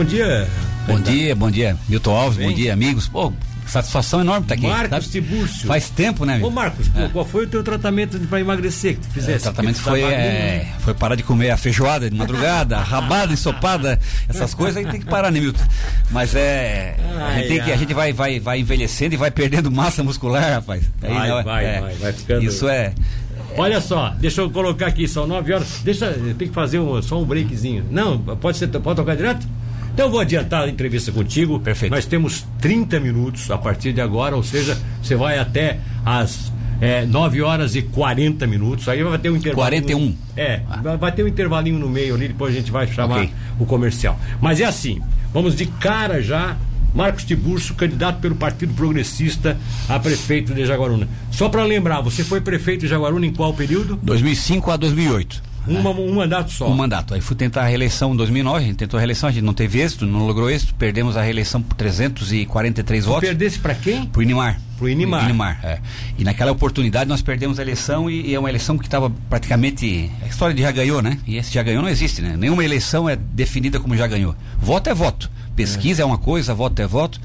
Bom dia. Bom dia, bom dia, Milton Alves, Bem? bom dia, amigos. Pô, satisfação enorme estar tá aqui. Marcos Tibúrcio. Faz tempo, né? Ô Marcos, é. qual foi o teu tratamento para emagrecer que tu fizesse? É, o tratamento foi, é, foi parar de comer a feijoada de madrugada, rabada, ensopada, essas coisas aí tem que parar, né, Milton? Mas é. Ai, a gente, tem que, a gente vai, vai, vai envelhecendo e vai perdendo massa muscular, rapaz. Aí, vai, não, vai, é, vai, vai ficando. Isso é. Olha só, deixa eu colocar aqui, são 9 horas. Deixa, tem que fazer um, só um breakzinho. Não, pode ser, pode tocar direto? Então eu vou adiantar a entrevista contigo. Perfeito. Nós temos 30 minutos a partir de agora, ou seja, você vai até as é, 9 horas e 40 minutos. Aí vai ter um intervalo. 41. É, ah. vai ter um intervalinho no meio ali, depois a gente vai chamar okay. o comercial. Mas é assim, vamos de cara já. Marcos Tiburcio, candidato pelo Partido Progressista a prefeito de Jaguaruna. Só para lembrar, você foi prefeito de Jaguaruna em qual período? 2005 a 2008. Uma, um mandato só. Um mandato. Aí fui tentar a reeleição em 2009, a gente tentou a reeleição, a gente não teve êxito, não logrou êxito, perdemos a reeleição por 343 votos. Perdesse para quem? Pro Inimar. Pro Inimar. Inimar, é. E naquela oportunidade nós perdemos a eleição e, e é uma eleição que estava praticamente. A história de já ganhou, né? E esse já ganhou não existe, né? Nenhuma eleição é definida como já ganhou. Voto é voto. Pesquisa é, é uma coisa, voto é voto.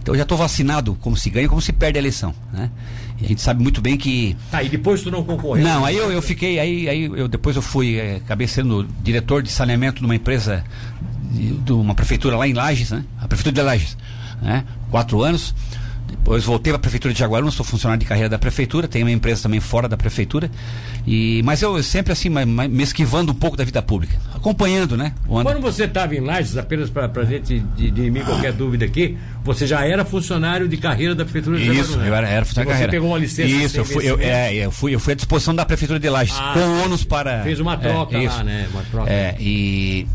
Então eu já estou vacinado como se ganha, como se perde a eleição, né? A gente sabe muito bem que. Tá, e depois tu não concorreu? Não, aí eu, eu fiquei, aí, aí eu depois eu fui, é, acabei sendo diretor de saneamento de uma empresa, de, de, uma prefeitura lá em Lages, né? A prefeitura de Lages, né? Quatro anos. Depois voltei para a prefeitura de Jaguaruna, sou funcionário de carreira da prefeitura, tenho uma empresa também fora da prefeitura. E mas eu sempre assim, me esquivando um pouco da vida pública, acompanhando, né? Quando você estava em Lages, apenas para a gente mim qualquer dúvida aqui, você já era funcionário de carreira da prefeitura de Isso, Jaguaruna. eu era, era funcionário de carreira. Você pegou uma licença? Isso, eu fui, eu, é, eu fui, eu fui à disposição da prefeitura de Lages, ah, com ônus para. Fez uma troca é, lá, né? Uma troca. É, e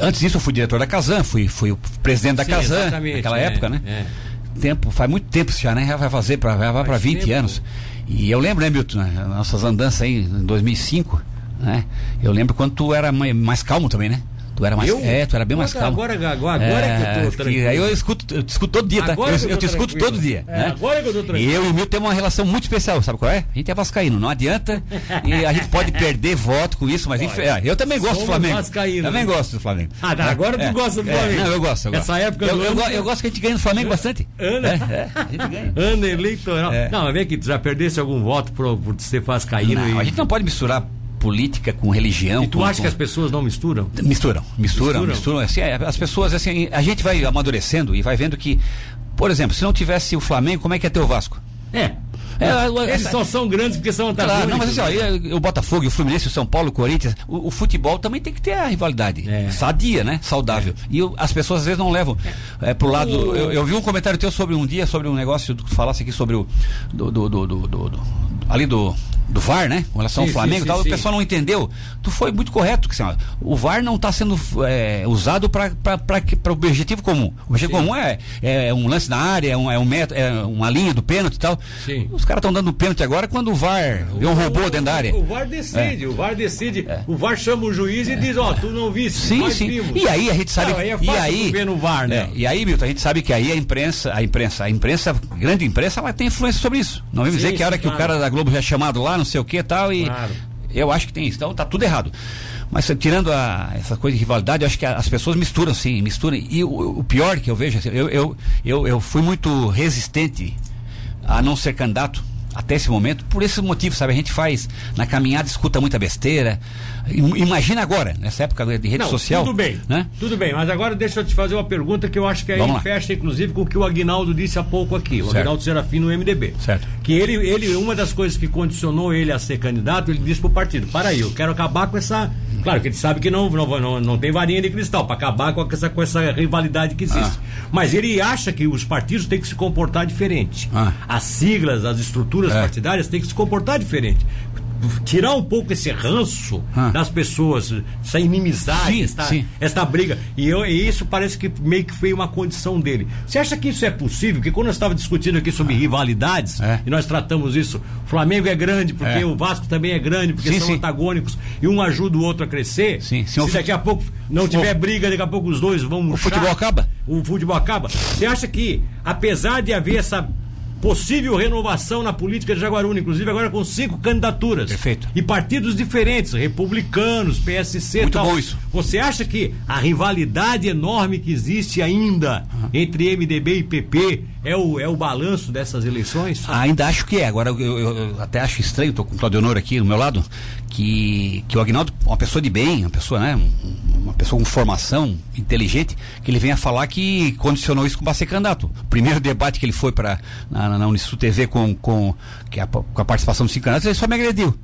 antes disso eu fui diretor da Casan, fui, fui o presidente da Casan naquela é, época, né? É tempo, faz muito tempo já, né? Já vai fazer para vai para 20 tempo. anos. E eu lembro, né, Milton, né, nossas andanças aí em 2005, né? Eu lembro quando tu era mais calmo também, né? Tu era mais. Eu? É, tu era bem mais calmo. Agora, agora, agora é, é que eu tô tranquilo. Aí eu escuto, eu te escuto todo dia, tá? Eu, eu, eu te escuto todo dia. É, né? Agora que eu tô tranquilo. E eu e o Milton temos uma relação muito especial, sabe qual é? A gente é vascaíno, não adianta. e a gente pode perder voto com isso, mas enfim, é, eu também gosto do Flamengo. Vascaíno, também né? gosto do Flamengo. Ah, tá, agora tu é, gosta do Flamengo. não, eu gosto. Eu Essa época eu, eu, eu, gosto que a gente ganhe no Flamengo bastante. Ana. a gente ganha. Ana eleitoral. Não, mas vem aqui, tu já perdesse algum voto por, por ser vascaíno. Não, e... a gente não pode misturar política com religião. E tu com, acha com... que as pessoas não misturam? Misturam, misturam, misturam. misturam assim, é, as pessoas, assim, a gente vai amadurecendo e vai vendo que, por exemplo, se não tivesse o Flamengo, como é que ia ter o Vasco? É. É, Eles só são grandes porque são antagônicos. Claro, não, mas assim, ó, o Botafogo, o Fluminense, o São Paulo, o Corinthians, o, o futebol também tem que ter a rivalidade. É. Sadia, né? Saudável. É. E as pessoas às vezes não levam é, pro lado. Eu, eu, vi um comentário teu sobre um dia, sobre um negócio, tu falasse aqui sobre o. Do, do, do, do ali do do VAR, né? Com relação sim, ao Flamengo sim, tal, sim, o pessoal não entendeu. Tu foi muito correto, que assim, o VAR não está sendo é, usado para o objetivo comum. O objetivo comum é, é um lance na área, é, um, é, um metro, é uma linha do pênalti e tal. Os caras estão dando pênalti agora quando o VAR vê um robô dentro da área. O VAR decide, é. o VAR decide. É. O VAR chama o juiz e diz, ó, oh, tu não viste, sim, sim. Vimos. E aí a gente sabe. Não, aí é e aí, ver no VAR, né? É, e aí, Milton, a gente sabe que aí a imprensa, a imprensa, a imprensa, a grande imprensa, ela tem influência sobre isso. Não vamos dizer que a hora que o cara da Globo já é chamado lá, não sei o que e tal, e claro. eu acho que tem isso. Então tá tudo errado. Mas tirando a, essa coisa de rivalidade, eu acho que as pessoas misturam sim, misturam. E o, o pior que eu vejo, assim, eu, eu, eu, eu fui muito resistente a não ser candidato até esse momento, por esse motivo, sabe? A gente faz na caminhada, escuta muita besteira. Imagina agora, nessa época de rede Não, social. Tudo bem, né? Tudo bem, mas agora deixa eu te fazer uma pergunta que eu acho que aí fecha, inclusive, com o que o Agnaldo disse há pouco aqui, o certo. Agnaldo Serafim no MDB. Certo. Que ele, ele, uma das coisas que condicionou ele a ser candidato, ele disse pro partido: para aí, eu quero acabar com essa. Claro que ele sabe que não, não, não, não tem varinha de cristal para acabar com essa, com essa rivalidade que existe. Ah. Mas ele acha que os partidos têm que se comportar diferente. Ah. As siglas, as estruturas é. partidárias têm que se comportar diferente tirar um pouco esse ranço ah. das pessoas, essa inimizade, sim, esta, sim. esta briga. E, eu, e, isso parece que meio que foi uma condição dele. Você acha que isso é possível? Porque quando nós estávamos discutindo aqui sobre ah. rivalidades, é. e nós tratamos isso, o Flamengo é grande, porque é. o Vasco também é grande, porque sim, são antagônicos, e um ajuda o outro a crescer. Sim, Se daqui a pouco não tiver briga, daqui a pouco os dois vão. O futebol acaba? O futebol acaba. Você acha que, apesar de haver essa possível renovação na política de Jaguaruna, inclusive agora com cinco candidaturas. Perfeito. E partidos diferentes, republicanos, PSC Muito tal. bom isso. Você acha que a rivalidade enorme que existe ainda uhum. entre MDB e PP é o, é o balanço dessas eleições? Ainda acho que é. Agora eu, eu, eu até acho estranho, estou com o Claudio Honor aqui do meu lado, que, que o Agnaldo, uma pessoa de bem, uma pessoa, né? Uma pessoa com formação inteligente, que ele venha falar que condicionou isso com ser candidato. O primeiro debate que ele foi para na, na Unisul TV com, com, que a, com a participação dos cinco candidatos, ele só me agrediu.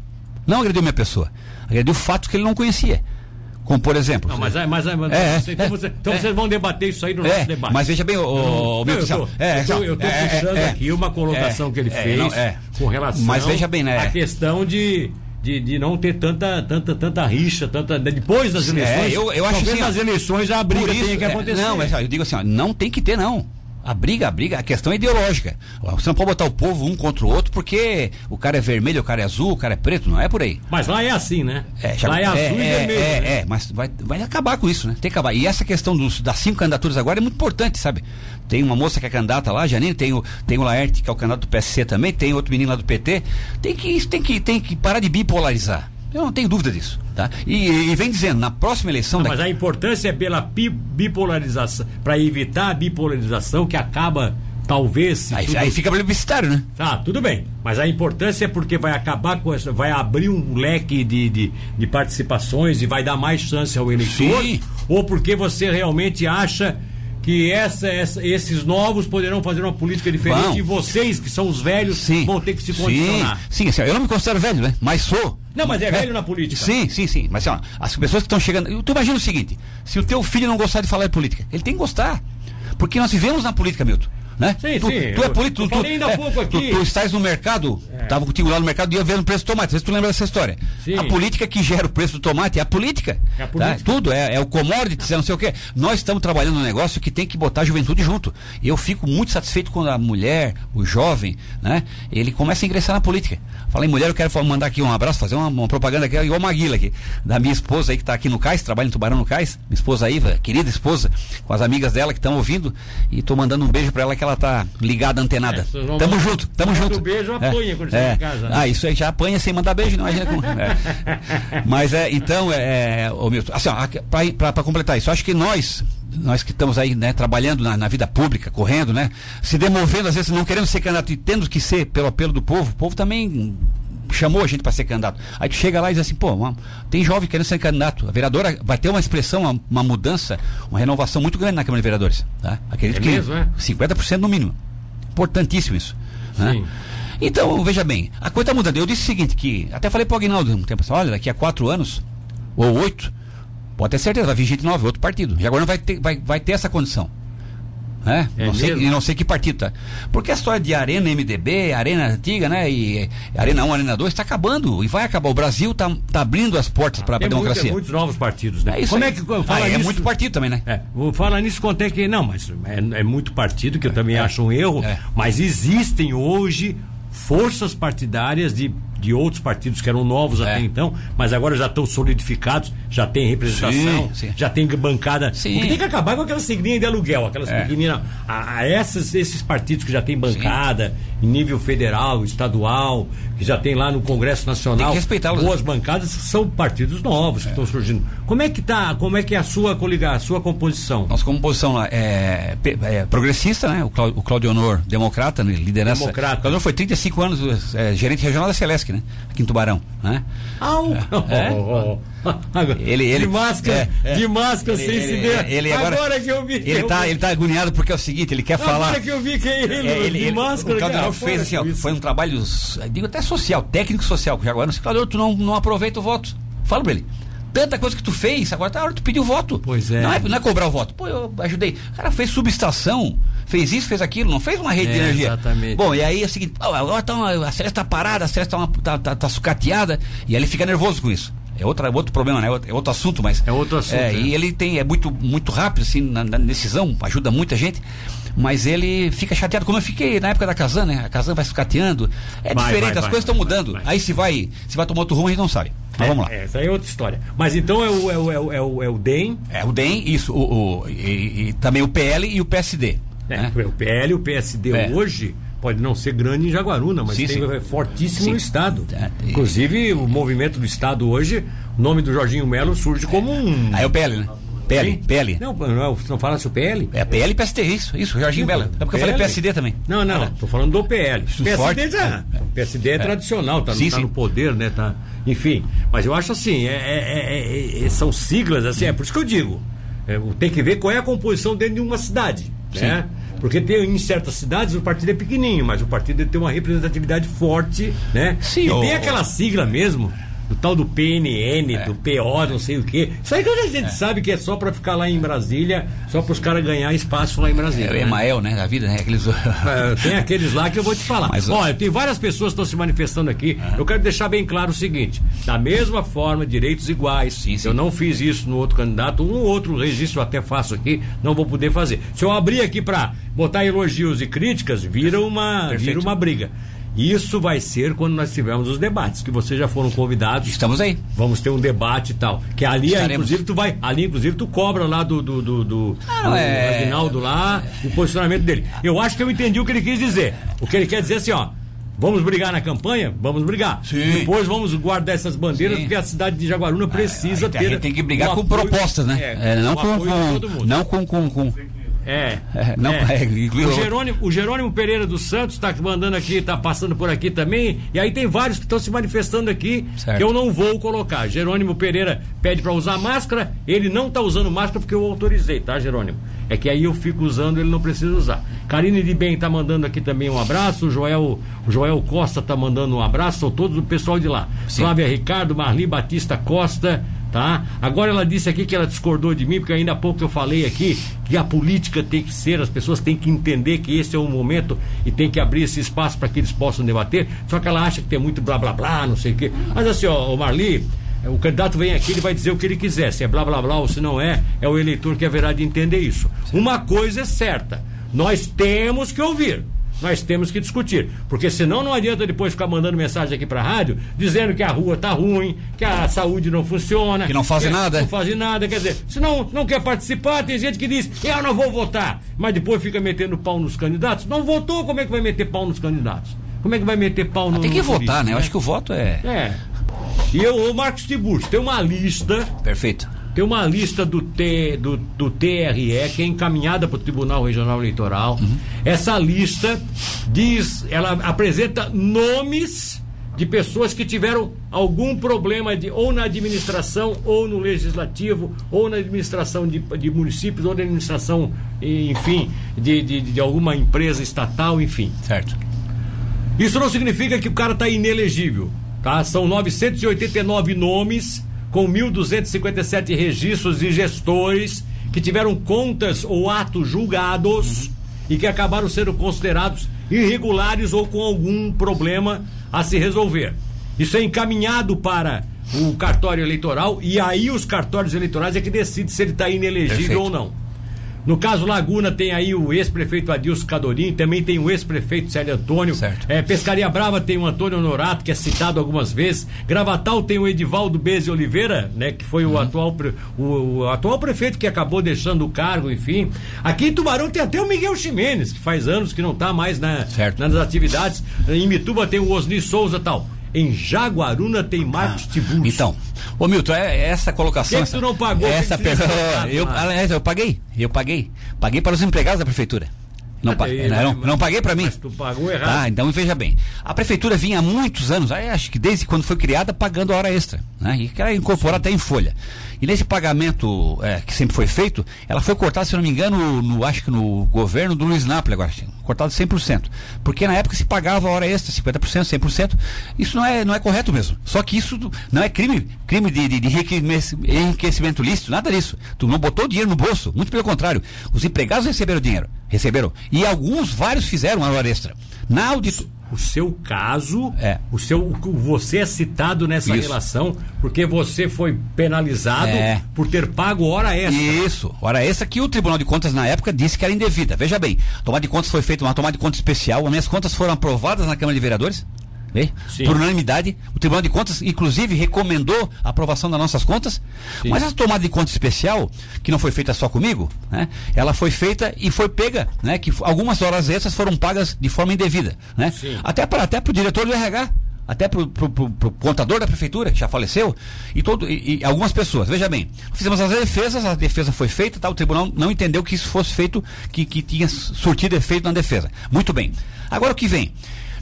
Não agrediu minha pessoa. Agrediu fatos que ele não conhecia. Como por exemplo. Não, mas, mas, mas é, você, então, é, você, então é, vocês vão debater isso aí no é, nosso debate. Mas veja bem, o, o, o meu eu é, eu tô é, puxando aqui uma colocação que ele fez não, com relação mas veja bem, né, à questão de de, de não ter tanta, tanta, tanta rixa, tanta. Depois das eleições. É, eu, eu acho assim, nas eleições a briga isso, tem que acontecer. não, mas eu digo assim, ó, não tem que ter, não. A briga, a briga, a questão é ideológica. Você não pode botar o povo um contra o outro porque o cara é vermelho, o cara é azul, o cara é preto, não é por aí. Mas lá é assim, né? É, já, lá é azul é, e é, vermelho. É, né? é, mas vai, vai acabar com isso, né? Tem que acabar. E essa questão dos, das cinco candidaturas agora é muito importante, sabe? Tem uma moça que é candidata lá, Janine, tem o, tem o Laerte, que é o candidato do PSC também, tem outro menino lá do PT. Tem que, tem que, tem que parar de bipolarizar. Eu não tenho dúvida disso. Tá? E, e vem dizendo, na próxima eleição. Não, daqui... Mas a importância é pela bipolarização, para evitar a bipolarização que acaba talvez. Aí, tudo... aí fica plebiscitário, né? Tá, tudo bem. Mas a importância é porque vai acabar com essa. Vai abrir um leque de, de, de participações e vai dar mais chance ao eleitor. Sim. Ou porque você realmente acha que essa, essa, esses novos poderão fazer uma política diferente vão. e vocês, que são os velhos, sim. vão ter que se condicionar. Sim, sim eu não me considero velho, né? Mas sou. Não, mas é velho na política. Sim, sim, sim. Mas ó, as pessoas que estão chegando. Tu imagina o seguinte: se o teu filho não gostar de falar de política, ele tem que gostar. Porque nós vivemos na política, Milton. Né? Sim, tu, sim. Tu é político. Tu, ainda é, pouco aqui. Tu, tu, estás no mercado, estava é. contigo lá no mercado e ia vendo o preço do tomate. Se tu lembra dessa história. Sim. A política que gera o preço do tomate é a política. É a política. Tá? Tudo, é, é o commodities, é não sei o quê. Nós estamos trabalhando um negócio que tem que botar a juventude junto. Eu fico muito satisfeito quando a mulher, o jovem, né, ele começa a ingressar na política. Falei, mulher, eu quero mandar aqui um abraço, fazer uma, uma propaganda aqui, igual Maguila aqui, da minha esposa aí que está aqui no Cais, trabalha em Tubarão no Cais, minha esposa Iva, querida esposa, com as amigas dela que estão ouvindo, e estou mandando um beijo para ela que ela tá ligada, antenada. É, tamo junto, tamo junto. beijo apanha é, quando é, em casa. Né? Ah, isso aí já apanha sem mandar beijo, não imagina como. É. Mas é, então, é, ô Milton, assim, para completar isso, acho que nós nós que estamos aí, né, trabalhando na, na, vida pública, correndo, né, se demovendo, às vezes não querendo ser candidato e tendo que ser pelo apelo do povo, o povo também chamou a gente para ser candidato. Aí tu chega lá e diz assim, pô, tem jovem querendo ser candidato. A vereadora vai ter uma expressão, uma, uma mudança, uma renovação muito grande na Câmara de Vereadores. Tá? Acredito é que mesmo, é? 50% no mínimo. Importantíssimo isso. Né? Então, veja bem, a coisa está mudando. Eu disse o seguinte, que até falei para o Aguinaldo um tempo assim, olha, daqui a quatro anos, ou oito, pode ter certeza, vai vir gente nova, outro partido. E agora não vai ter, vai, vai ter essa condição. Né? É não, sei, não sei que partido tá. Porque a história de Arena MDB, Arena antiga, né? E Arena 1, Arena 2 está acabando e vai acabar. O Brasil está tá abrindo as portas para a democracia. Tem muitos novos partidos, né? É isso Como aí. é que fala ah, É muito partido também, né? É, vou falar nisso quanto é que. Não, mas é, é muito partido, que eu também é. acho um erro. É. Mas existem hoje forças partidárias de de outros partidos que eram novos É. até então, mas agora já estão solidificados, já tem representação, Sim, sim. já tem bancada. Sim. Porque tem que acabar com aquela signinha de aluguel, aquelas É. pequeninas. A, a essas, esses partidos que já tem bancada em nível federal, estadual, que já tem lá no Congresso Nacional. Que Boas bancadas são partidos novos que estão surgindo. Como é que tá? Como é que é a sua coligação, a sua composição? Nossa composição lá é, é progressista, né? O, Clau- o Claudio Honor, democrata, né? liderança. Democrata. O Claudio Honor foi 35 anos é, gerente regional da Celesc, né? Aqui em Tubarão, né? Au! É? Agora, Ele- ele- de máscara, é, é. de máscara Ele- sem ele- se ver. ele agora- que eu vi. Ele eu tá, vi. ele tá agoniado porque é o seguinte, ele quer falar. Agora que eu vi que é ele, É, ele, de máscara. o cara, Honor fez assim, ó, foi um trabalho, digo até social, técnico social, que agora, Claudio, tu não, não aproveita o voto. Fala pra ele. Tanta coisa que tu fez, agora tá na hora de tu pedir o voto. Pois é. Não é, não é cobrar o voto. Pô, eu ajudei. O cara fez subestação, fez isso, fez aquilo, não fez uma rede de É, energia. exatamente. Bom, e aí é o seguinte, agora tá uma- a Celeste tá parada, a Celeste tá, uma- tá, tá- tá sucateada, e aí ele fica nervoso com isso. É outra, outro problema, né? É outro assunto, mas. É outro assunto, É, é. E ele tem, é muito, muito rápido, assim, na, na decisão, ajuda muita gente. Mas ele fica chateado, como eu fiquei na época da Kazan, né? A Kazan vai sucateando. É Vai, diferente, vai, as vai, coisas estão mudando. Aí se vai, se vai tomar outro rumo, a gente não sabe. Mas É, vamos lá. é, Essa aí é outra história. Mas então é o, é o, é o, é o, é o DEM, É, o DEM, isso, o, o- e, e também o PL e o PSD. Né? né? o PL e o PSD É. hoje, pode não ser grande em Jaguaruna, mas sim, tem, sim. é fortíssimo sim. no Estado. É, Inclusive, o movimento do Estado hoje, o nome do Jorginho Melo surge como um. Aí é o PL, né? PL, PL. Não, não, não fala se o PL? É PL e PSD, isso, isso, Jorginho Bela. É porque PL. eu falei PSD também. Não, não, tô falando do PL. Isso PSD, forte. Já, é, PSD é, tradicional, tá, sim, tá no poder, né? Tá, enfim, mas eu acho assim, é, é, é, são siglas, assim, é por isso que eu digo. tem que ver qual é a composição dentro de uma cidade, sim. Né? Porque tem, em certas cidades o partido é pequenininho, mas o partido tem uma representatividade forte, né? Sim, e tem aquela sigla mesmo do tal do PNN, é. do PO, não sei o quê. Isso aí que a gente é. sabe que é só para ficar lá em Brasília, só para os caras ganhar espaço lá em Brasília. É, o né? Emael, né? Da vida, né? Aqueles... É, tem aqueles lá que eu vou te falar. Mas, Olha, tem várias pessoas que estão se manifestando aqui. Eu quero deixar bem claro o seguinte: da mesma forma, direitos iguais. Sim, sim. Eu não fiz isso no outro candidato, um outro registro eu até faço aqui, não vou poder fazer. Se eu abrir aqui para botar elogios e críticas, vira uma, vira uma briga. Isso vai ser quando nós tivermos os debates, que vocês já foram convidados. Estamos aí. Vamos ter um debate e tal. Que ali, Estaremos. inclusive, tu vai. Ali, inclusive, tu cobra lá do, do, do, do, ah, do é... Aguinaldo lá, o posicionamento dele. Eu acho que eu entendi o que ele quis dizer. O que ele quer dizer é assim, ó. Vamos brigar na campanha? Vamos brigar. Sim. Depois vamos guardar essas bandeiras, Sim. porque a cidade de Jaguaruna precisa ter. A gente tem que brigar com apoio, propostas, né? É, é, não, com, com, não com, com, com é. é não é. é o, Jerônimo, o Jerônimo Pereira dos Santos está mandando aqui, está passando por aqui também. E aí tem vários que estão se manifestando aqui certo. que eu não vou colocar. Jerônimo Pereira pede para usar máscara, ele não está usando máscara porque eu autorizei, tá, Jerônimo? É que aí eu fico usando, ele não precisa usar. Karine de Bem está mandando aqui também um abraço. O Joel, o Joel Costa está mandando um abraço. São todos o pessoal de lá. Sim. Flávia Ricardo, Marli Batista Costa tá? Agora ela disse aqui que ela discordou de mim, porque ainda há pouco eu falei aqui que a política tem que ser, as pessoas têm que entender que esse é o momento e tem que abrir esse espaço para que eles possam debater. Só que ela acha que tem muito blá blá blá, não sei o quê. Mas assim, ó, o Marli, o candidato vem aqui, ele vai dizer o que ele quiser. Se é blá blá blá ou se não é, é o eleitor que haverá de entender isso. Uma coisa é certa: nós temos que ouvir nós temos que discutir. Porque senão não adianta depois ficar mandando mensagem aqui para a rádio dizendo que a rua tá ruim, que a saúde não funciona. Que não fazem nada. Não fazem nada. Quer dizer, se não, não quer participar, tem gente que diz, eu não vou votar. Mas depois fica metendo pau nos candidatos. Não votou, como é que vai meter pau nos candidatos? Como é que vai meter pau no. Ah, tem que votar, né? Eu né? acho que o voto é. É. E eu, o Marcos Tiburcio, tem uma lista. Perfeito tem uma lista do, T, do, do TRE que é encaminhada para o Tribunal Regional Eleitoral. Uhum. Essa lista diz, ela apresenta nomes de pessoas que tiveram algum problema de, ou na administração, ou no legislativo, ou na administração de, de municípios, ou na administração, enfim, de, de, de alguma empresa estatal, enfim. Certo. Isso não significa que o cara está inelegível, tá? São 989 nomes com 1.257 registros de gestores que tiveram contas ou atos julgados uhum. e que acabaram sendo considerados irregulares ou com algum problema a se resolver. Isso é encaminhado para o cartório eleitoral e aí os cartórios eleitorais é que decidem se ele está inelegível Perfeito. ou não. No caso Laguna tem aí o ex-prefeito Adilson Cadorim, também tem o ex-prefeito Célio Antônio. Certo. É, Pescaria Brava tem o Antônio Honorato, que é citado algumas vezes. Gravatal tem o Edivaldo Beze Oliveira, né, que foi uhum. o, atual, o, o, atual prefeito que acabou deixando o cargo, enfim. Aqui em Tubarão tem até o Miguel Ximenes, que faz anos que não está mais na, nas atividades. Em Mituba tem o Osni Souza tal. Em Jaguaruna tem Marcos ah, Tiburcio. Então, ô Milton, é, é essa colocação. Por que, que tu não pagou? Essa pergunta. Eu, eu paguei. Eu paguei. Paguei para os empregados da prefeitura. Não, ah, paguei, não, não, não, paguei para mim. Mas tu pagou errado. Ah, então veja bem. A prefeitura vinha há muitos anos, acho que desde quando foi criada, pagando a hora extra. Né? E quer incorporar até em folha. E nesse pagamento é, que sempre foi feito, ela foi cortada, se não me engano, no, acho que no governo do Luiz Napoli agora, cortado 100%. Porque na época se pagava a hora extra, 50%, 100%. Isso não é, não é correto mesmo. Só que isso não é crime, crime de, de, de enriquecimento lícito, nada disso. Tu não botou dinheiro no bolso, muito pelo contrário. Os empregados receberam dinheiro, receberam. E alguns, vários fizeram a hora extra. Na auditoria o seu caso, é. o seu, você é citado nessa Isso. relação porque você foi penalizado é. por ter pago hora extra. Isso, hora extra que o Tribunal de Contas na época disse que era indevida. Veja bem, tomada de contas foi feita uma tomada de contas especial, as minhas contas foram aprovadas na Câmara de Vereadores né? por unanimidade. O Tribunal de Contas, inclusive, recomendou a aprovação das nossas contas. Sim. Mas a tomada de conta especial, que não foi feita só comigo, né? ela foi feita e foi pega, né? que algumas horas extras foram pagas de forma indevida. Né? Até para até o diretor do RH até para o contador da prefeitura, que já faleceu, e, todo, e, e, algumas pessoas. Veja bem, fizemos as defesas, a defesa foi feita, tá, o tribunal não entendeu que isso fosse feito, que, que tinha surtido efeito na defesa. Muito bem. Agora o que vem?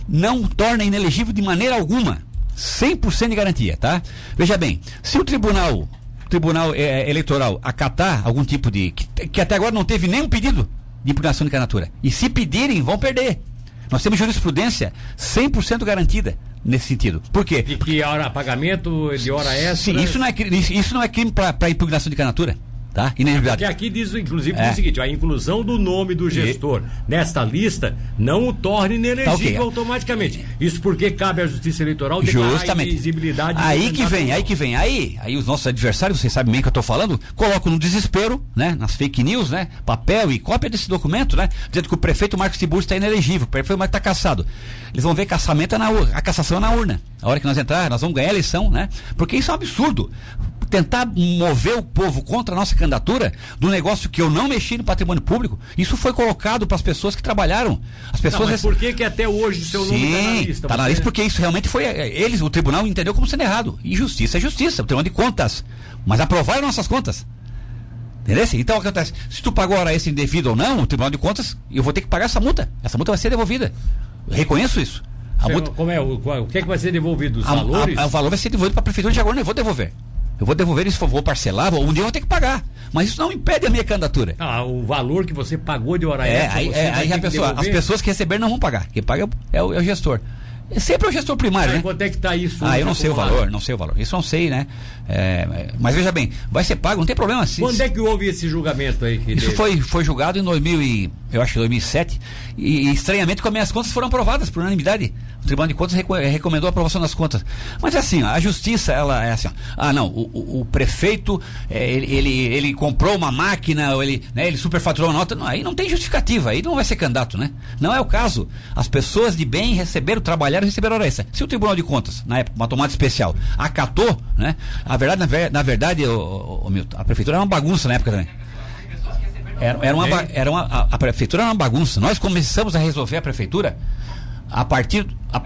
Não torna inelegível de maneira alguma. 100% de garantia, tá? Veja bem, se o tribunal, tribunal é, eleitoral acatar algum tipo de. Que, que até agora não teve nenhum pedido de impugnação de candidatura. E se pedirem, vão perder. Nós temos jurisprudência 100% garantida nesse sentido. Por quê? De que hora pagamento, de hora extra? Sim, isso não é, isso não é crime para impugnação de candidatura. Tá? Inelegibilidade. Porque aqui diz, inclusive, é. o seguinte: a inclusão do nome do gestor e... nesta lista não o torna inelegível tá, okay. automaticamente. Isso porque cabe à Justiça Eleitoral Justamente. visibilidade. Aí que vem, aí que vem. Aí, aí os nossos adversários, vocês sabem bem o que eu estou falando, colocam no desespero, né? Nas fake news, né? Papel e cópia desse documento, né? Dizendo que o prefeito Marcos Tiburcio está inelegível, o prefeito Marcos está caçado. Eles vão ver caçamento é na urna, a cassação é na urna. A hora que nós entrar, nós vamos ganhar a eleição, né? Porque isso é um absurdo tentar mover o povo contra a nossa candidatura do negócio que eu não mexi no patrimônio público, isso foi colocado para as pessoas que trabalharam. As pessoas. Não, mas por que, que até hoje o seu nome está na lista? Está na lista porque isso realmente foi. Eh, eles, o tribunal entendeu como sendo errado. E justiça é justiça, o tribunal de contas. Mas aprovaram nossas contas. Entendeu? Então acontece, se tu pagou hora esse indevido ou não, o Tribunal de Contas, eu vou ter que pagar essa multa. Essa multa vai ser devolvida. Eu reconheço isso. A multa... Como é? O, o que é que vai ser devolvido? Os a, valores? A, a, o valor vai ser devolvido para a Prefeitura de Agora, eu vou devolver. Eu vou devolver isso, vou parcelar, um dia eu vou ter que pagar. Mas isso não impede a minha candidatura. Ah, o valor que você pagou de hora é, extra, aí, é, aí a pessoa, as pessoas que receberam não vão pagar. Quem paga é o, é o gestor. É sempre o gestor primário, ah, né? Quanto é que está isso? Ah, eu não sei o valor, não sei o valor. Isso eu não sei, né? É, mas veja bem, vai ser pago, não tem problema. Se, Quando é que houve esse julgamento aí? isso foi, foi julgado em 2000 e, eu acho que 2007 e, e estranhamente com as minhas contas foram aprovadas por unanimidade. O Tribunal de Contas recomendou a aprovação das contas. Mas é assim, a justiça, ela é assim, ó, ah não, o, o, prefeito, é, ele, ele, ele, comprou uma máquina, ou ele, né, ele superfaturou uma nota, não, aí não tem justificativa, aí não vai ser candidato, né? Não é o caso. As pessoas de bem receberam, trabalharam e receberam hora extra. Se o Tribunal de Contas, na época, uma tomada especial, acatou, né? A verdade, na, na verdade, o Milton, a prefeitura era uma bagunça na época também. Era, era uma, era uma, a, a prefeitura era uma bagunça. Nós começamos a resolver a prefeitura a partir. A,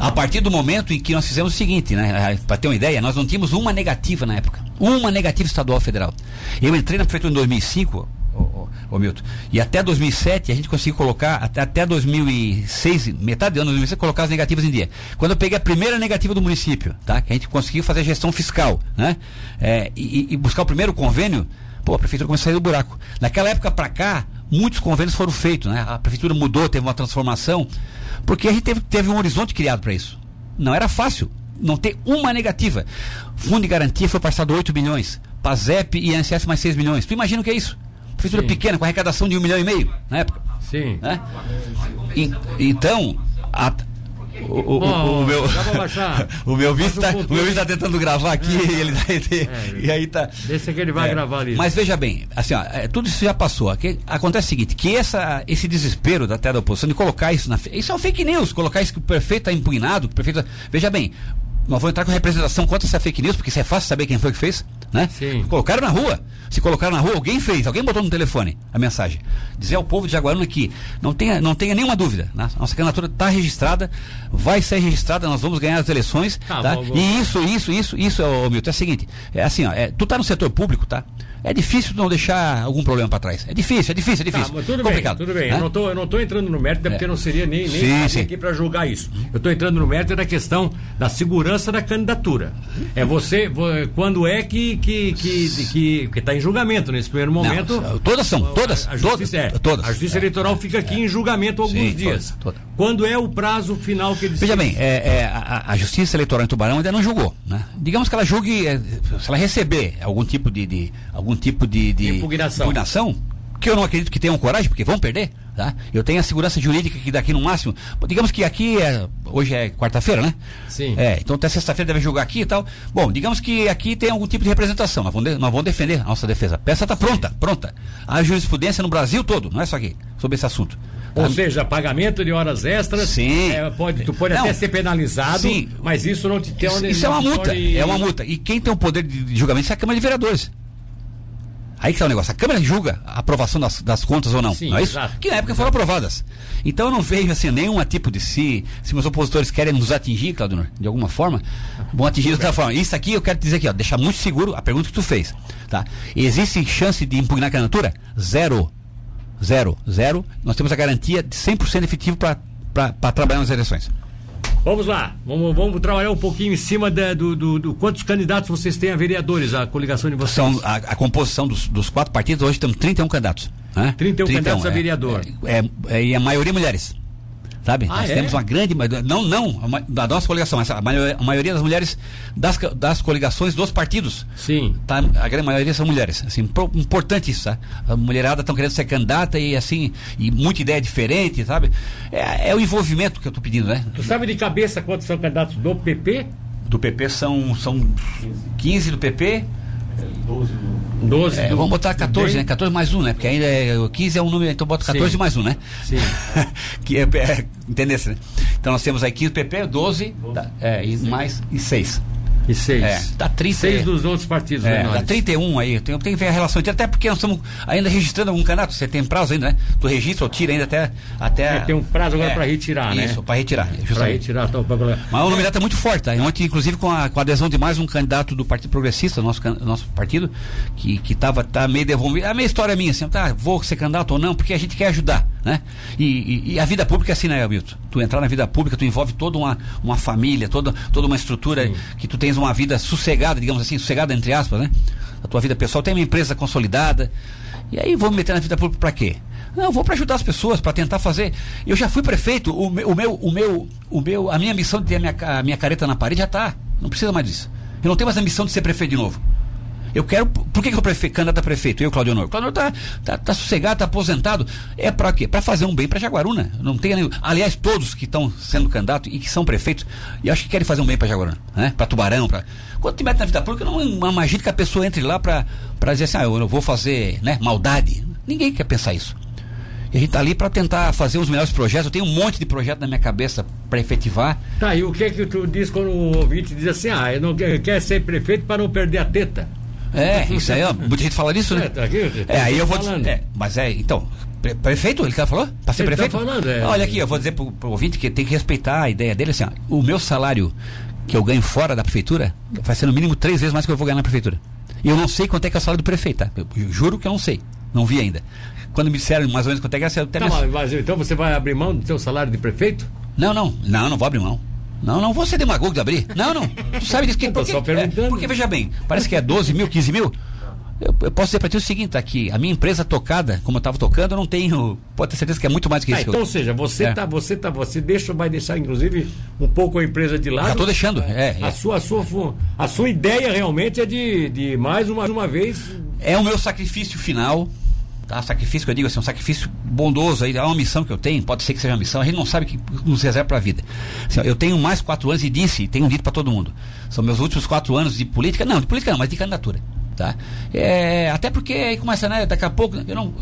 a partir do momento em que nós fizemos o seguinte, né? Para ter uma ideia, nós não tínhamos uma negativa na época. Uma negativa estadual federal. Eu entrei na prefeitura em 2005, ô, ô, Milton, e até 2007 a gente conseguiu colocar, até, até 2006, metade do ano de 2006, colocar as negativas em dia. Quando eu peguei a primeira negativa do município, tá? Que a gente conseguiu fazer a gestão fiscal, né? É, e, e buscar o primeiro convênio, pô, a prefeitura começou a sair do buraco. Naquela época para cá, muitos convênios foram feitos, né? A prefeitura mudou, teve uma transformação, porque a gente teve, teve um horizonte criado para isso. Não era fácil não ter uma negativa. Fundo de garantia foi passado 8 milhões. PASEP e INSS mais 6 milhões. Tu imagina o que é isso? Prefeitura Sim. pequena, com arrecadação de um milhão e meio na época. Sim. Né? E, então, a, o, o, oh, o, meu, o meu vice está um tá tentando gravar aqui é, ele, ele, é, e aí tá. Deixa que ele vai é, gravar ali. Mas veja bem, assim, ó, é, tudo isso já passou. Acontece o seguinte, que essa, esse desespero da terra da oposição de colocar isso na. Isso é um fake news, colocar isso que o prefeito está impugnado, que o prefeito. Veja bem, nós vamos entrar com representação contra essa fake news, porque isso é fácil saber quem foi que fez, né? Sim. Colocaram na rua. Se colocaram na rua, alguém fez, alguém botou no telefone a mensagem. Dizer ao povo de Jaguaruna que não tenha, não tenha nenhuma dúvida, né? nossa candidatura está registrada, vai ser registrada, nós vamos ganhar as eleições, ah, tá? E isso, isso, isso, isso, ô, Milton, é o seguinte, é assim, ó, é, tu tá no setor público, tá? É difícil não deixar algum problema para trás. É difícil, é difícil, é tá, difícil. Tá, tudo complicado. bem, tudo bem. Eu, não tô, eu não estou entrando no mérito, é. porque não seria nem, nem sim, aqui para julgar isso. Eu estou entrando no mérito da questão da segurança da candidatura. É você, quando é que que que que está em julgamento nesse primeiro momento? Não, todas são, todas, a, a justiça, todas, é, todas. A Justiça Eleitoral fica aqui em julgamento alguns sim, dias. Todas, todas. Quando é o prazo final que eles Veja bem, é, é a, a, Justiça Eleitoral em Tubarão ainda não julgou, né? Digamos que ela julgue, é, se ela receber algum tipo de, de algum tipo de, de impugnação. impugnação. que eu não acredito que tenham coragem, porque vão perder, tá? Eu tenho a segurança jurídica que daqui no máximo, digamos que aqui é, hoje é quarta-feira, né? Sim. É, então até sexta-feira deve julgar aqui e tal. Bom, digamos que aqui tem algum tipo de representação, nós vamos, de, nós vamos defender a nossa defesa. A peça está pronta, pronta. A jurisprudência no Brasil todo, não é só aqui, sobre esse assunto. Ou seja, pagamento de horas extras. Sim. É, pode, tu pode não, até ser penalizado, sim. mas isso não te tem Isso, isso é uma multa. É uma multa. E quem tem o poder de julgamento é a Câmara de Vereadores. Aí que tá o negócio. A Câmara julga a aprovação das, das contas ou não. Sim, não é isso? Exato. Que na época foram aprovadas. Então eu não vejo assim nenhum tipo de se, se meus opositores querem nos atingir, Claudio, de alguma forma, vão atingir de outra forma. Isso aqui eu quero dizer aqui, ó, deixar muito seguro a pergunta que tu fez. Tá? Existe chance de impugnar a candidatura? Zero. Zero. Zero. Nós temos a garantia de 100% efetivo para trabalhar nas eleições. Vamos lá, vamos, vamos trabalhar um pouquinho em cima de, do, do, do, quantos candidatos vocês têm a vereadores, a coligação de vocês. São a, a composição dos, dos, quatro partidos, hoje temos 31 candidatos. Né? 31, 31 candidatos é, a vereador. É, é, e a maioria mulheres sabe? Ah, Nós é? temos uma grande, não, não, da nossa coligação, mas a maioria, a maioria das mulheres das, das coligações dos partidos. Sim. Tá, a grande maioria são mulheres. Assim, pro, importante isso, tá? A mulherada estão querendo ser candidata e assim, e muita ideia diferente, sabe? É, é o envolvimento que eu estou pedindo, né? Tu sabe de cabeça quantos são candidatos do PP? Do PP são, são 15 do PP, 12 12 é, Vamos botar 14, né? 14 mais 1, né? Porque ainda é, 15 é um número, então bota 14 Sim. mais 1, né? Sim. que é, é, entendesse, né? Então nós temos aí 15 PP, 12, 12 tá, é, e mais e 6. E seis. É, dá 30. Seis dos outros partidos é, menores. Dá 31 aí. Tem, tem que ver a relação até porque nós estamos ainda registrando algum candidato. Você tem prazo ainda, né? Tu registra ou tira ainda até. até é, tem um prazo agora é, para retirar, né? Isso, para retirar. Para retirar. Então, pra... Mas o nomeado é muito forte, tá? Ontem, inclusive, com a, com a adesão de mais um candidato do Partido Progressista, nosso, nosso partido, que, que tava, tá meio devolvido. A minha história é minha, assim, tá, vou ser candidato ou não, porque a gente quer ajudar, né? E, e, e a vida pública é assim, né, Milton? Tu entrar na vida pública, tu envolve toda uma, uma família, toda, toda uma estrutura Sim. que tu tens uma vida sossegada digamos assim, sossegada entre aspas, né? A tua vida pessoal tem uma empresa consolidada. E aí vou me meter na vida pública para quê? Não, eu vou para ajudar as pessoas, para tentar fazer. Eu já fui prefeito, o meu, o meu, o meu, o meu, a minha missão de ter a minha, a minha careta na parede já está. Não precisa mais disso. Eu não tenho mais a missão de ser prefeito de novo. Eu quero. Por que, que prefeito, candidato a prefeito? Eu, Claudio Honor. Claudio Honor tá, tá, tá sossegado, tá aposentado. É para quê? Para fazer um bem para Jaguaruna. Não tem nenhum. Aliás, todos que estão sendo candidatos e que são prefeitos, eu acho que querem fazer um bem para Jaguaruna, né? Para Tubarão, para. Quando te mete na vida pública, não magia que a pessoa entre lá para dizer assim, ah, eu vou fazer né, maldade. Ninguém quer pensar isso. E a gente está ali para tentar fazer os melhores projetos. Eu tenho um monte de projetos na minha cabeça para efetivar. Tá, e o que é que tu diz quando o ouvinte diz assim, ah, eu não quero ser prefeito para não perder a teta? É, isso aí, ó, muita gente fala disso, né? É, tá aqui, tá é aí eu vou dizer. É, mas é, então, pre prefeito, ele falou? Para ser ele tá prefeito? Tá falando, é. Olha aqui, eu vou dizer pro, pro ouvinte que tem que respeitar a ideia dele assim, ó, o meu salário que eu ganho fora da prefeitura vai ser no mínimo três vezes mais que eu vou ganhar na prefeitura. E eu não sei quanto é que é o salário do prefeito, tá? Eu, eu juro que eu não sei. Não vi ainda. Quando me disseram mais ou menos quanto é que é, eu até tá, mas, então você vai abrir mão do seu salário de prefeito? Não, não. Não, não vou abrir mão. Não, não vou ser demagogo de abrir. Não, não. Tu sabe disso que. Porque, é, porque, veja bem, parece que é 12 mil, 15 mil. Eu, eu, posso dizer para ti o seguinte, tá aqui, a minha empresa tocada, como eu estava tocando, eu não tenho, pode ter certeza que é muito mais do que ah, isso. Então, ou seja, você é. tá, você tá, você deixa, vai deixar inclusive um pouco a empresa de lado. Já estou deixando, é, a é. sua, a sua, a sua ideia realmente é de, de mais uma, uma vez. É o meu sacrifício final, tá? Sacrifício que eu digo assim, um sacrifício bondoso aí, é uma missão que eu tenho, pode ser que seja uma missão, a gente não sabe que nos reserva para a vida. Assim, eu tenho mais quatro anos e disse, tenho dito para todo mundo, são meus últimos quatro anos de política, não, de política não, mas de candidatura. Tá? É, até porque aí começa, né? Daqui a pouco, eu não,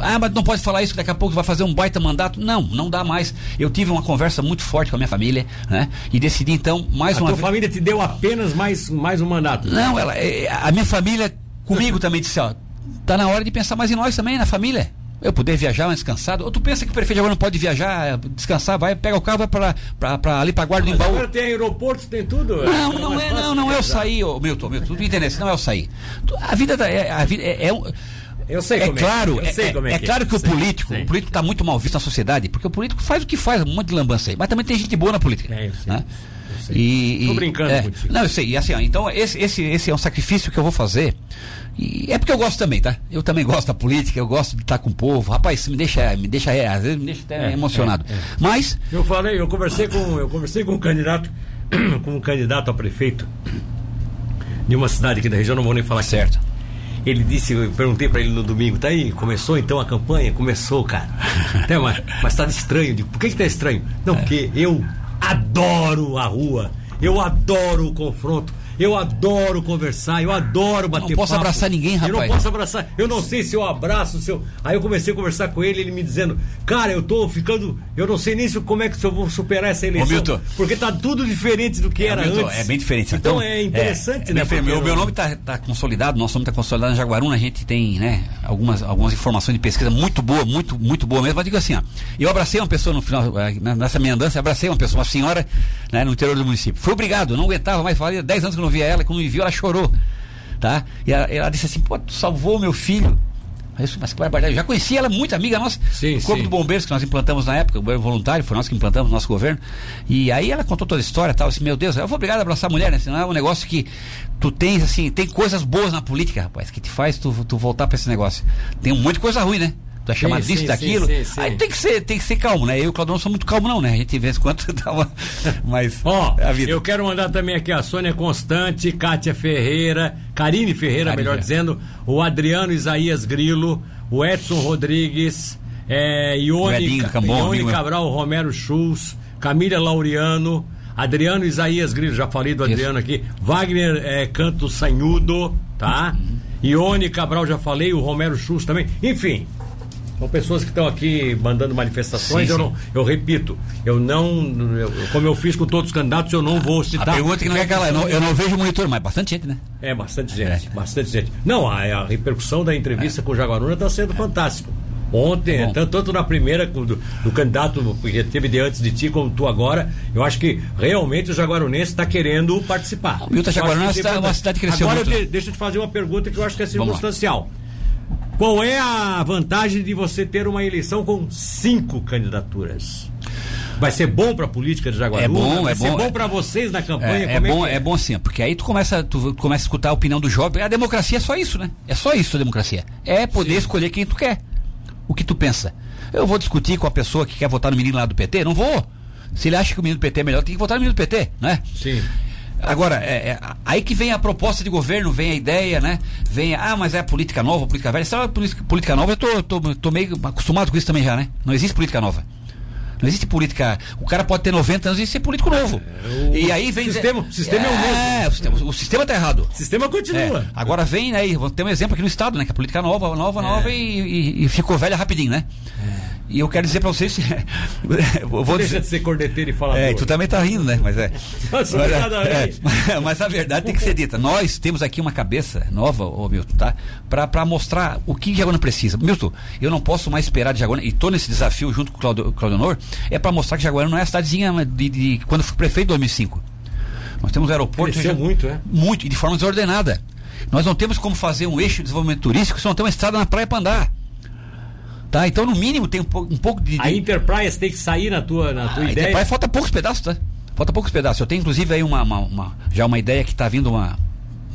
ah, mas não pode falar isso, daqui a pouco vai fazer um baita mandato. Não, não dá mais. Eu tive uma conversa muito forte com a minha família, né? E decidi então mais a uma vez. A família te deu apenas mais, mais um mandato? Não, ela, é, a minha família comigo também disse, ó, tá na hora de pensar mais em nós também, na família eu poder viajar mais descansado. Ou tu pensa que o prefeito agora não pode viajar, descansar, vai, pega o carro, vai pra, pra, pra ali pra guarda do Embaú. Agora tem aeroporto, tem tudo. Não, não, não é, não, não é o sair, ô, Milton, Milton, tu entendeu? Não é o sair. A vida da, é, a vida é, é eu sei é, é claro, é, é, é, é, claro que o político, o político está muito mal visto na sociedade, porque o político faz o que faz, um monte de lambança aí, mas também tem gente boa na política. É, eu sei. Né? E, Tô brincando é, contigo. Não, eu sei. E assim, ó, então esse, esse, esse é um sacrifício que eu vou fazer. E é porque eu gosto também, tá? Eu também gosto da política, eu gosto de estar com o povo. Rapaz, isso me deixa, me deixa, é, às vezes me deixa até é, emocionado. É, é. Mas. Eu falei, eu conversei com, eu conversei com um candidato, com um candidato a prefeito de uma cidade aqui da região, não vou nem falar certo. Ele disse, eu perguntei para ele no domingo, tá aí, começou então a campanha? Começou, cara. Até, mas, mas tá estranho. Digo, por que, que tá estranho? Não, é. porque eu adoro a rua, eu adoro o confronto. Eu adoro conversar, eu adoro bater papo. Não posso papo. abraçar ninguém, rapaz. Eu não posso abraçar. Eu não sei se eu abraço, se eu... Aí eu comecei a conversar com ele, ele me dizendo, cara, eu tô ficando. Eu não sei nem se, como é que eu vou superar essa eleição. Ô, Milton. Porque tá tudo diferente do que é, era Milton, antes. É bem diferente. Então, então é interessante, é, né? Meu, meu, meu nome tá, tá consolidado, nosso nome tá consolidado na Jaguaruna, a gente tem, né, algumas, algumas informações de pesquisa muito boa, muito, muito boa mesmo. Mas digo assim, ó, eu abracei uma pessoa no final, eh, nessa minha andança, abracei uma pessoa, uma senhora, né, no interior do município. Fui obrigado, não aguentava mais, falei 10 anos que eu não via ela, quando me viu, ela chorou. Tá? E ela, ela disse assim, pô, tu salvou meu filho. Mas que barbaridade. Eu já conheci ela, muito amiga nossa. Sim, o Corpo sim. de Bombeiros que nós implantamos na época, o governo voluntário, foi nós que implantamos no nosso governo. E aí ela contou toda a história tal. Assim, meu Deus, eu vou obrigado a abraçar a mulher, né? Senão é um negócio que tu tens, assim, tem coisas boas na política, rapaz, que te faz tu, tu voltar para esse negócio. Tem um monte de coisa ruim, né? Tu é chamado sim, disso, sim, daquilo. Sim, Aí tem que, ser, tem que ser calmo, né? Eu e o Claudio não sou muito calmo, não, né? A gente de vez em quando dá uma. Mas. Ó, oh, eu quero mandar também aqui a Sônia Constante, Kátia Ferreira, Karine Ferreira, Karine, melhor dizendo, o Adriano Isaías Grilo, o Edson Rodrigues, é, Ione, Ione Cabral, Romero Schultz, Camila Laureano. Adriano Isaías Grilo, já falei do Adriano Isso. aqui. Wagner é, Canto Sanhudo, tá? Uhum. Ione Cabral, já falei. O Romero Schultz também. Enfim, são pessoas que estão aqui mandando manifestações. Sim, eu, não, eu repito, eu não. Eu, como eu fiz com todos os candidatos, eu não vou citar. A pergunta que não é aquela, eu não, eu não vejo monitor, mas bastante gente, né? É, bastante gente, é. bastante gente. Não, a, a repercussão da entrevista é. com o Jaguaruna está sendo é. fantástico. Ontem, tanto, tanto, na primeira do, do, candidato que teve de antes de ti como tu agora, eu acho que realmente o Jaguarunense está querendo participar. O Milton Jaguaruna é uma cidade cresceu Agora muito. Eu deixa eu te fazer uma pergunta que eu acho que é circunstancial. Qual é a vantagem de você ter uma eleição com cinco candidaturas? Vai ser bom para a política de Jaguaruna? É bom, vai é ser bom. bom para vocês na campanha? É, é bom, é, é, bom sim, porque aí tu começa, tu começa a escutar a opinião do jovem. A democracia é só isso, né? É só isso a democracia. É poder sim. escolher quem tu quer. O que tu pensa. Eu vou discutir com a pessoa que quer votar no menino lá do PT? Não vou. Se ele acha que o menino do PT é melhor, tem que votar no menino do PT, né? Sim. Agora, é, é, aí que vem a proposta de governo, vem a ideia, né? Vem, ah, mas é a política nova, política velha. Essa política, política nova, eu tô, tô, tô meio acostumado com isso também já, né? Não existe política nova. Não existe política. O cara pode ter 90 anos e ser político novo. É, e aí vem. O sistema, o sistema é, é o mesmo. É, o sistema, o sistema tá errado. O sistema continua. É, agora vem, né? Vamos ter um exemplo aqui no Estado, né? Que a política nova, nova, nova e, e, e ficou velha rapidinho, né? É. E eu quero dizer para vocês. vou Deixa dizer, de ser corneteiro e falar. É, tu também tá rindo, né? Mas é. Mas, é, é, mas a verdade tem que ser dita. Nós temos aqui uma cabeça nova, ô Milton, tá? Para mostrar o que Jaguaruna precisa. Milton, eu não posso mais esperar de Jaguaruna, e tô nesse desafio junto com o Claudio, Honor, é para mostrar que Jaguaruna não é a cidadezinha de, de, de quando fui prefeito em 2005. Nós temos um aeroporto. Cresceu já, muito, é? Muito, e de forma desordenada. Nós não temos como fazer um eixo de desenvolvimento turístico se não tem uma estrada na praia para andar. Tá? Então, no mínimo, tem um, pouco, um pouco de, A Enterprise tem que sair na tua, na tua a ideia. Enterprise falta poucos pedaços, tá? Falta poucos pedaços. Eu tenho, inclusive, aí uma, uma, uma já uma ideia que está vindo uma,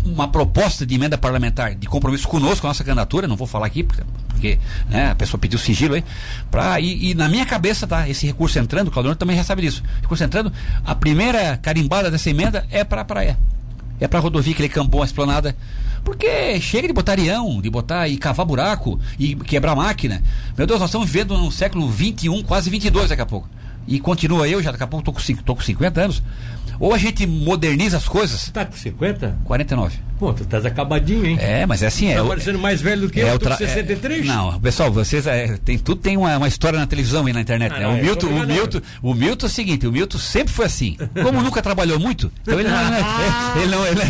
uma proposta de emenda parlamentar de compromisso conosco, com a nossa candidatura, não vou falar aqui, porque, porque né, a pessoa pediu sigilo aí, pra, e, e, na minha cabeça, tá, esse recurso entrando, o Claudio também já sabe disso, recurso entrando, a primeira carimbada dessa emenda é para a praia, é para a rodovia, aquele campão, a esplanada, porque chega de botar de botar e cavar buraco e quebrar máquina. Meu Deus, nós estamos vivendo no século 21, quase 22 daqui a pouco. E continua eu, já daqui a pouco tô com, tô com 50 anos. Ou a gente moderniza as coisas. Tá com 50? 49. Pô, tu estás acabadinho, hein? É, mas é assim, tá é. Tá parecendo mais velho do que é eu, tô com 63? É, não, pessoal, vocês é, tem, tudo tem uma, uma, história na televisão e na internet, ah, né? Não, o, é, Milton, o, Milton, o Milton é o seguinte, o Milton sempre foi assim. Como nunca trabalhou muito, então ele não. ele não. Ele,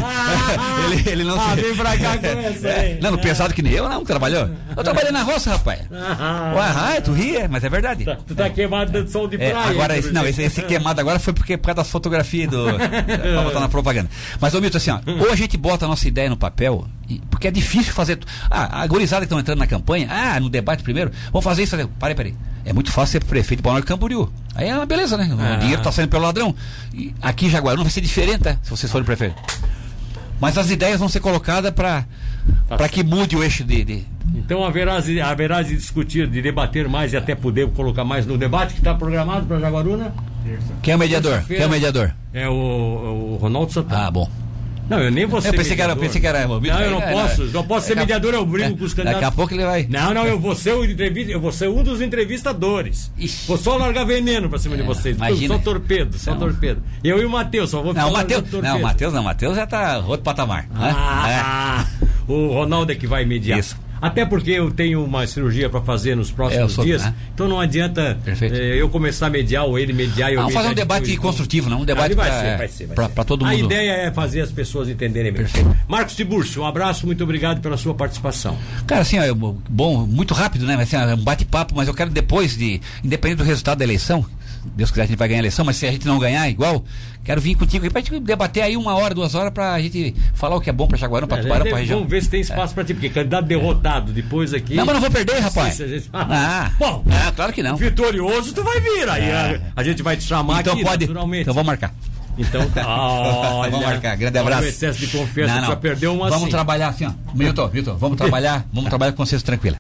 ele, ele não ah, vem pra cá com essa, é, Não, não pensado que nem eu, não, trabalhou. Eu trabalhei na roça, rapaz. Ah, Ué, tu ria, mas é verdade. Tá, tu tá queimado dentro do sol de praia. agora, esse, não, esse, esse, queimado agora foi porque por causa das fotografias do. pra botar na propaganda. Mas, ô Milton, assim, ó, ou a gente bota a nossa ideia no papel, e, porque é difícil fazer. Ah, a gorizada que estão entrando na campanha, ah, no debate primeiro, vamos fazer isso. Peraí, peraí. É muito fácil ser prefeito de Balneário Camboriú. Aí é uma beleza, né? Ah. O dinheiro está saindo pelo ladrão. E aqui em Jaguarão vai ser diferente, tá? se vocês forem prefeito. Mas as ideias vão ser colocadas para tá. para que mude o eixo de, de... Então haverá, haverá de discutir, de debater mais e até poder colocar mais no debate que está programado para Jaguaruna? Quem é o mediador? Quem é o mediador? É o, o Ronaldo Santana. Ah, bom. Não, eu nem vou ser Eu pensei que era, mediador. pensei que era. Não, eu não posso. Não posso ser mediador, eu brigo é, com os candidatos. Daqui a pouco ele vai. Não, não, eu vou ser o entrevista, eu vou ser um dos entrevistadores. Ixi. Vou só largar veneno pra cima de vocês. imagina. Só torpedo, só Não. torpedo. Eu e o Matheus, só vou Não, largando Não, o torpedo. Matheus não, o Matheus já tá outro patamar. né? Ah, o Ronaldo é que vai mediar. Isso. Até porque eu tenho uma cirurgia para fazer nos próximos É, sou- dias, né? então não adianta eh, eu começar a mediar ou ele mediar eu Vamos fazer um debate depois. construtivo, não? Um debate pra todo A mundo. ideia é fazer as pessoas entenderem mesmo. Perfeito. Marcos Tiburcio, um abraço, muito obrigado pela sua participação. Cara, assim, ó, eu- bom, muito rápido, né? Assim, ó, um bate-papo, mas eu quero depois de, independente do resultado da eleição, Deus quiser a gente vai ganhar a eleição, mas se a gente não ganhar igual, quero vir contigo pra gente debater aí uma hora, duas horas pra gente falar o que é bom pra Jaguarão, pra É, Tubarão, pra região. Vamos ver se tem espaço para ti, porque candidato derrotado depois aqui. Não, mas não vou perder, rapaz. Se a gente- Ah, Bom, ah, claro que não. vitorioso tu vai vir. Aí É. a, a gente vai te chamar Então aqui, pode. naturalmente. Então vamos marcar. Então tá. Olha, Vamos marcar. Grande olha abraço. O excesso de confiança Não, tu já não. perdeu uma Vamos assim. trabalhar assim, ó. Milton, Milton, vamos trabalhar, vamos trabalhar com consciência tranquila.